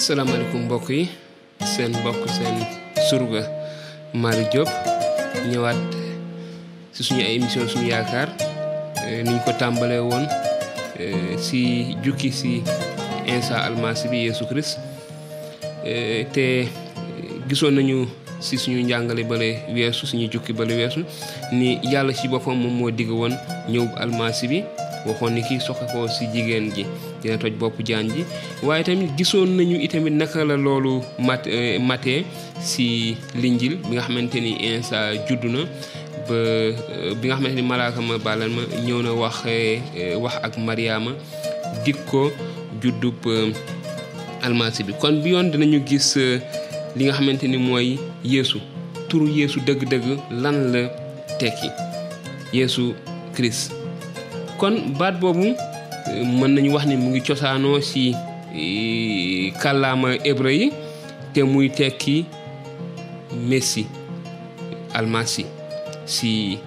salaamaaleykum mbokk yi seen mbokk seen surga Malick Diop ñëwaat si suñu ay émission suñu yaakaar eh, niñ ko tàmbalee woon eh, si jukki si Insa almasi bi Yeesu Christ Eh, te gisoon nañu si suñu njàngale bale weesu suñu jukki bale weesu ni yàlla ci boppam moom moo digg woon ñëw almasi bi waxoon ni kii soxe ko si jigéen ji dina toj bopp jaan ji waaye tamit gisoon nañu itamit naka la loolu mat eh, matee si linjil bi nga xamante ni insa juddu na ba eh, bi nga xamante ni malaaka ma bàllal ma ñëw na wax eh, wax ak mariama dik ko juddub almasi bi kon bi yoon dinañu gis euh, li nga xamante ni mooy yeesu turu yeesu dëgg-dëgg lan la tekki yeesu christ kon baat boobu euh, mën nañu wax ni mu ngi cosaanoo ci euh, kàllaama hébreu yi te muy tekki messi almasi si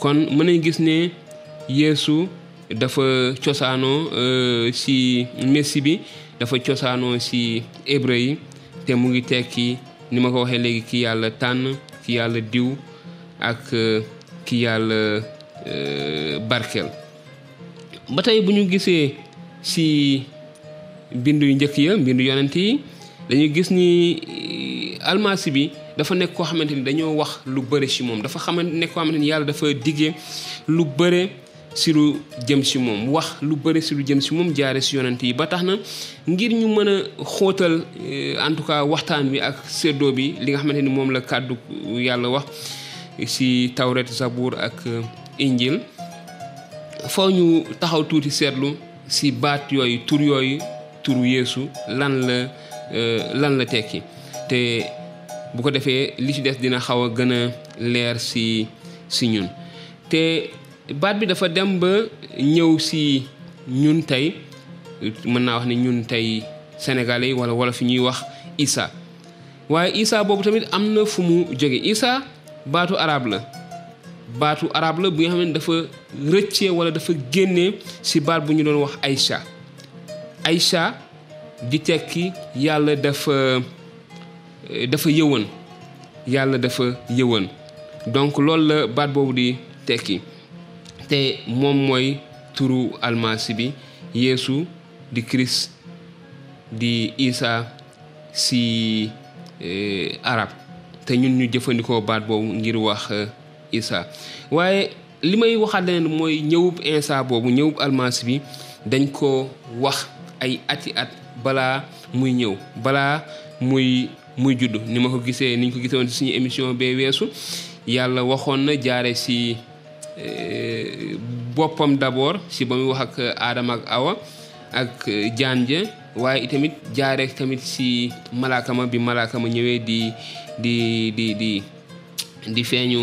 kon mën nañ gis ne yéesu dafa cosaanoo euh, si messi bi dafa cosaanoo si hébreu yi te mu ngi tekki ni ma ko waxee léegi ki yàlla tànn ki yàlla diw ak euh, ki yàlla euh, barkel ba tey bu ñu gisee si bindu yu njëkk ya bindu yonent yi dañuy gis ni eh, almasi bi dafa nekk koo xamante ni dañoo wax lu bëre si moom dafa xamante nekk koo xamante ni yàlla dafa diggee lu bëre si lu jëm si moom wax lu bëri si lu jëm si moom jaare si yonent yi ba tax na ngir ñu mën a xóotal eh, en tout cas waxtaan wi ak séddoo bi li nga xamante ni moom la kàddu yàlla wax si tawret zabour ak injil faw ñu taxaw tuuti seetlu si baat yooyu tur yooyu turu yeesu lan la euh, lan la tekki te bu ko defee li ci des dina xaw a gën a leer si si ñun te baat bi dafa dem ba ñëw si ñun tey mën naa wax ne ñun tey sénégalais wala wala fi ñuy wax Issa waaye Isa boobu tamit am na fu mu jóge Isa baatu arab la baatu arab la bu nga xam ne dafa rëccee wala dafa génnee ci baat bu ñu doon wax Aïcha Aïcha di tekki yàlla dafa dafa yëwan yàlla dafa yëwan donc loolu la baat boobu di tekki te moom mooy turu almasi bi yeesu di Christ di Isa si eh, arab te ñun ñu jëfandikoo baat boobu ngir wax eh, Isa waaye li may waxaat leneen mooy ñëwub Isa boobu ñëwub almasi bi dañ ko wax ay ati at balaa muy ñëw balaa muy muy judd ni ma ko gisee ni ñu ko gisee woon ci suñu émission bee weesu yàlla waxoon na jaare si eh, boppam d'abord si ba muy wax ak Aadama ak Awa ak eh, jaan ja waaye itamit jaare tamit si malaakama bi malaakama ñëwee di di di di di feeñu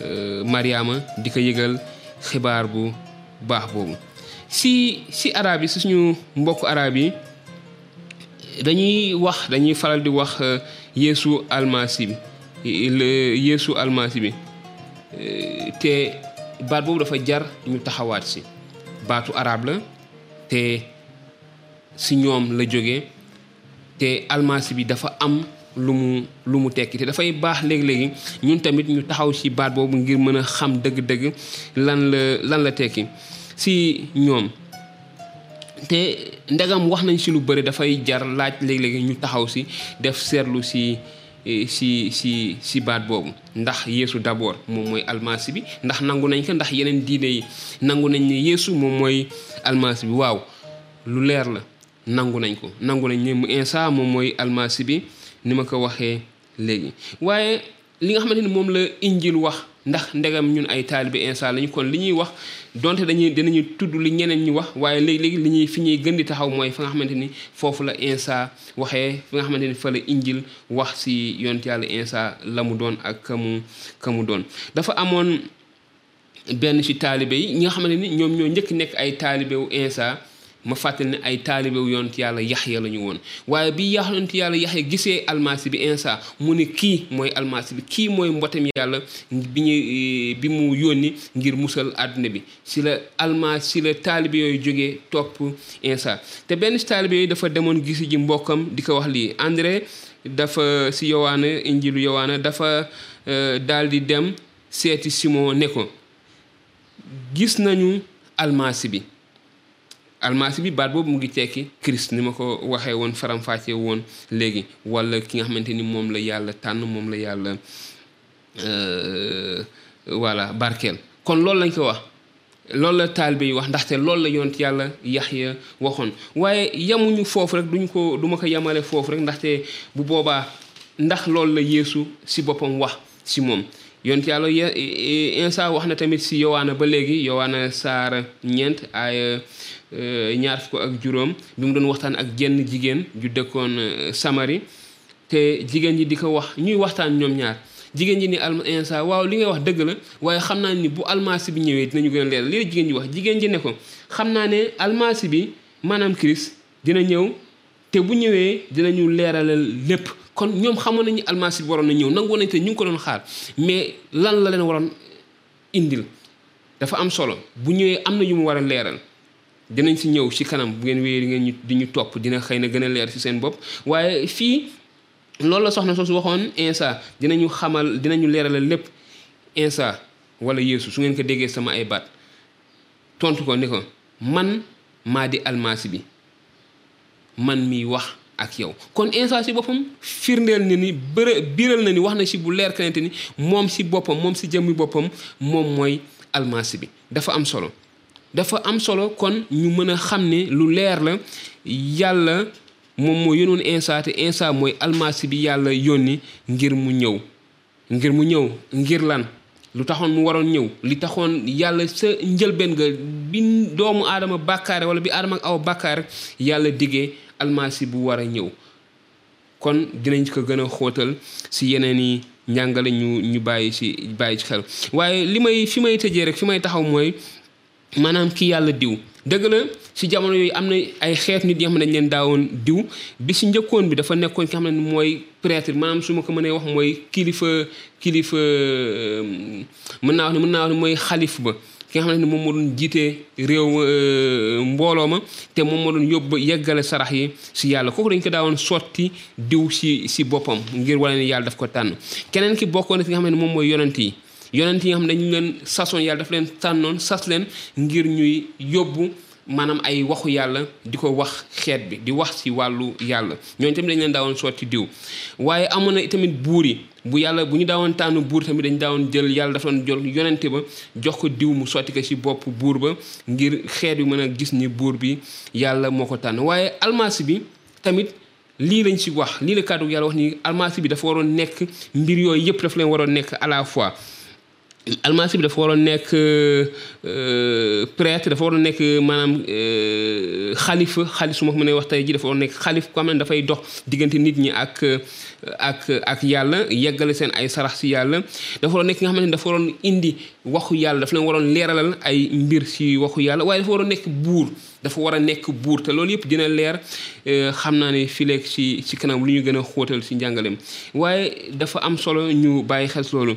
eh, Mariama di ko yëgal xibaar bu baax boobu si si arab yi suñu mbokk arab yi dañuy wax dañuy faral di wax euh, Yeesu almasi bi Yeesu almasi bi euh, te baat boobu dafa jar ñu taxawaat si baatu arab la te si ñoom la jóge te almasi bi dafa am lu mu lu mu tekki te dafay baax léegi-léegi ñun tamit ñu taxaw ci baat boobu ngir mën a xam dëgg-dëgg lan la lan la tekki si ñoom te ndegam wax nañ si lu bëri dafay jar laaj léeg-léeg ñu taxaw si def seetlu si eh, si si si baat boobu ndax yéesu d'abord moom mooy almasi bi ndax nangu nañ ko ndax yeneen diine yi nangu nañ ne yéesu moom mooy almasi bi waaw lu leer la nangu nañ ko nangu nañ ne mu Insa moom mooy almasi bi ni ma ko waxee léegi waaye li nga xamante ni moom la injil wax ndax ndegam ñun ay taalibe insa lañu kon li ñuy wax donte dañuy dinañu tudd li ñeneen ñi wax waaye léegi-léegi li ñuy fi ñuy gën di taxaw mooy fa nga xamante ni foofu la insa waxee fi nga xamante ni fa la injil wax si yonent yàlla insa la mu doon ak ka mu ka mu doon dafa amoon benn ci taalibe yi ñi nga xam ne ni ñoom ñoo njëkk nekk ay taalibe wu Insa ma fàttali ne ay taalibe wu yonent yàlla Yaxya la ñu woon waaye bi yonent yàlla Yaxya gisee almasi bi Insa mu ne kii mooy almasi bi kii mooy mbotem yàlla bi ñu bi mu yónni ngir musal àdduna bi si la almasi si la taalibe yooyu jógee topp Insa te benn ci taalibe yooyu dafa demoon gisi ji mbokkam di ko wax lii André dafa si yowaana injilu yowaana dafa daal di dem seeti Simon ne ko gis nañu almasi bi almasi bi baat boobu mu ngi tekki Christ ni ma ko waxee woon faramfàccee woon léegi wala ki nga xamante ni moom la yàlla tànn moom la yàlla euh, voilà barkeel kon loolu lañ ko wax loolu la taalibe yi wax ndaxte loolu la yonent yàlla Yaxya waxoon waaye yamuñu foofu rek duñ ko duma ko yamale foofu rek ndaxte bu boobaa ndax loolu la Yeesu si boppam wax si moom yonent yàlla Insa wax na tamit si Yowaana ba léegi Yowaana saar ñeent ay ñaar fukk ak juróom bi mu doon waxtaan ak jenn jigéen ju dëkkoon Samari te jigéen ji di ko wax ñuy waxtaan ñoom ñaar jigéen ji ni alma insa waaw li ngay wax dëgg la waaye xam naa ni bu almasi bi ñëwee dinañu gën a leer lii jigéen ji wax jigéen ji ne ko xam naa ne almasi bi maanaam Christ dina ñëw te bu ñëwee dinañu leeralal lépp kon ñoom xamoon nañu almasi bi waroon na ñëw nangu nañ te ñu ngi ko doon xaar mais lan la leen waroon indil dafa am solo bu ñëwee am na yu mu war a leeral dinañ si ñëw si kanam bu ngeen wéyee di ngeen di ñu topp dina xëy na gën a leer si seen bopp waaye fii loolu la soxna soosu waxoon insa dinañu xamal dinañu leeralal lépp insa wala yeesu su ngeen ko déggee sama ay baat tontu ko ni ko man maa di almasi bi man miy wax ak yow kon insa si boppam firndeel na ni bëre biral na ni wax na si bu leer kenente ni moom si boppam moom si jëmmi boppam moom mooy almasi bi dafa am solo dafa am solo kon ñu mën a xam ne lu leer la yàlla moom moo yónnoon Insa te Insa mooy almasi bi yàlla yónni ngir mu ñëw ngir mu ñëw ngir lan lu taxoon mu waroon ñëw li taxoon yàlla sa njëlbeen ga bi doomu aadama bàkkaare wala bi aadama ak aw bàkkaare yàlla diggee almasi bu war a ñëw kon dinañ ko gën a xóotal si yeneen i njàngale ñu ñu bàyyi si bàyyi ci xel waaye li may fi may tëjee rek fi may taxaw mooy maanaam ki yàlla diw dëgg la si jamono yooyu am na ay xeet nit yoo xam ne dañ leen daawoon diw bi si njëkkoon bi dafa nekkoon ki xam ne mooy prêtre maanaam su ma ko mënee wax mooy kilifa kilifa euh, mën naa wax ne mën naa wax ne mooy xalif ba ki nga xam ne moom moo doon jiitee réew euh, mbooloo ma te moom moo doon yóbbu yeggale sarax yi si yàlla kooku dañ ko daawoon sotti diw si si boppam ngir wane ne yàlla daf ko tànn keneen ki bokkoon na fi nga xam ne moom mooy yonent yi yonent yi nga xam ne dañu leen sasoon yàlla daf leen tànnoon sas leen ngir ñuy yóbbu maanaam ay waxu yàlla di ko wax xeet bi di wax si wàllu yàlla ñooñu tamit dañ leen daawoon sotti diw waaye amoon na itamit buur yi bu yàlla bu ñu daawoon tànn buur tamit dañu daawoon jël yàlla dafa doon jël yonente ba jox ko diw mu sotti ko ci bopp buur ba ngir xeet bi mën a gis ni buur bi yàlla moo ko tànn waaye almasi bi tamit lii lañ ci wax lii la kàddu yàlla wax ni almasi bi dafa waroon nekk mbir yooyu yëpp dafa leen waroon nekk à la fois almasi bi dafa waroon nekk euh, euh, prêtre dafa waroon nekk euh, maanaam xalifa xalif su ma mënee wax tey ji dafa waroon nekk xalif ko xam ne dafay dox diggante nit ñi ak ak ak yàlla yeggale seen ay sarax si yàlla dafa waroon nekk nga xamante ne dafa waroon indi waxu yàlla dafa leen waroon leeralal ay mbir si waxu yàlla waaye dafa waroon nekk buur dafa war a nekk buur te loolu yëpp dina leer euh, xam naa ne fii léegi ci ci kanam lu ñu gën a xóotal ci njàngaleem waaye dafa am solo ñu bàyyi xel loolu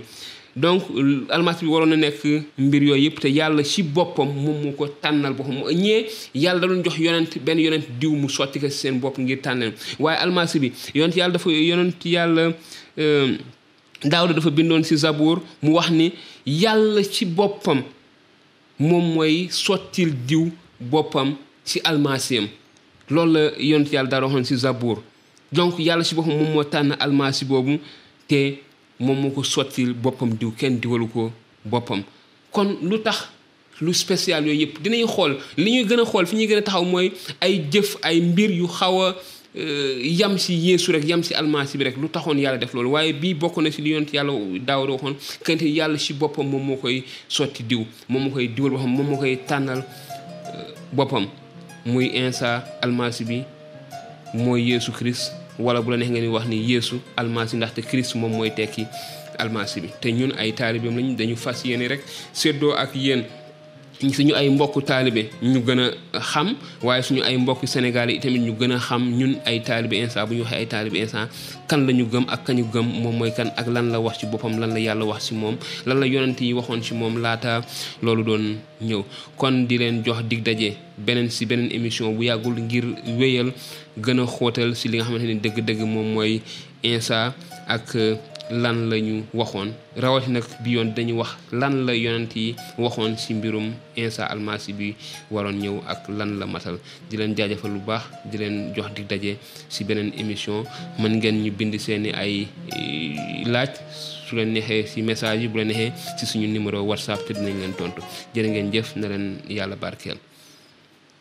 donc almaas bi waroon na nekk mbir yooyu yëpp te yàlla ci boppam moom moo ko tànnal boppam ñee yàlla da doon jox yonent benn yonent diw mu sotti ko seen bopp ngir tànnal waaye almaas bi yonent yàlla dafa yonent yàlla euh, daawda dafa bindoon ci zabour mu wax ni yàlla ci boppam moom mooy sottil diw boppam ci almasiyam loolu la yonent yàlla dara waxoon ci Zabuur donc yàlla ci boppam moom moo tànn almasi boobu te moom moo ko sottil boppam diw kenn diwalu ko boppam kon lu tax lu spécial yooyu yëpp dinañ xool li ñuy gën a xool fi ñuy gën a taxaw mooy ay jëf ay mbir yu xaw a Euh, yam si yeesu rek yam si almasi bi rek lu taxoon yàlla def loolu waaye bii bokk na si li yonent yàlla daawda waxoon kante yàlla si boppam moom moo koy sotti diw moom moo koy diwal boppam moom moo koy tànnal euh, boppam muy insa almasi bi mooy yeesu christ wala bu la neex nga ni wax ni yeesu almasi ndaxte christ moom mooy tekki almasi bi te ñun ay taalibeem lañu dañu fas yéene rek séddoo ak yéen suñu ay mbokk taalibe ñu gën a xam waaye suñu ay mbokk sénégalais yi tamit ñu gën a xam ñun ay taalibe instant bu ñu waxee ay taalibe instant kan la ñu gëm ak kañu gëm moom mooy kan ak lan la wax ci boppam lan la yàlla wax ci moom lan la yonent yi waxoon ci moom laata loolu doon ñëw kon di leen jox dig daje beneen si beneen émission bu yàggul ngir wéyal gën a xóotal si li nga xamante ni dëgg-dëgg moom mooy instant ak lan la ñu waxoon rawati nag bi yoon dañu wax lan la yonent yi waxoon ci mbirum Insa almasi bi waroon ñëw ak lan la matal di leen jaajëfal lu baax di leen jox di daje ci beneen émission mën ngeen ñu bind seeni ay laaj su leen neexee ci message yi bu leen neexee ci suñu numéro whatsapp te dinañ leen tontu jërë ngeen jëf na leen yàlla barkeel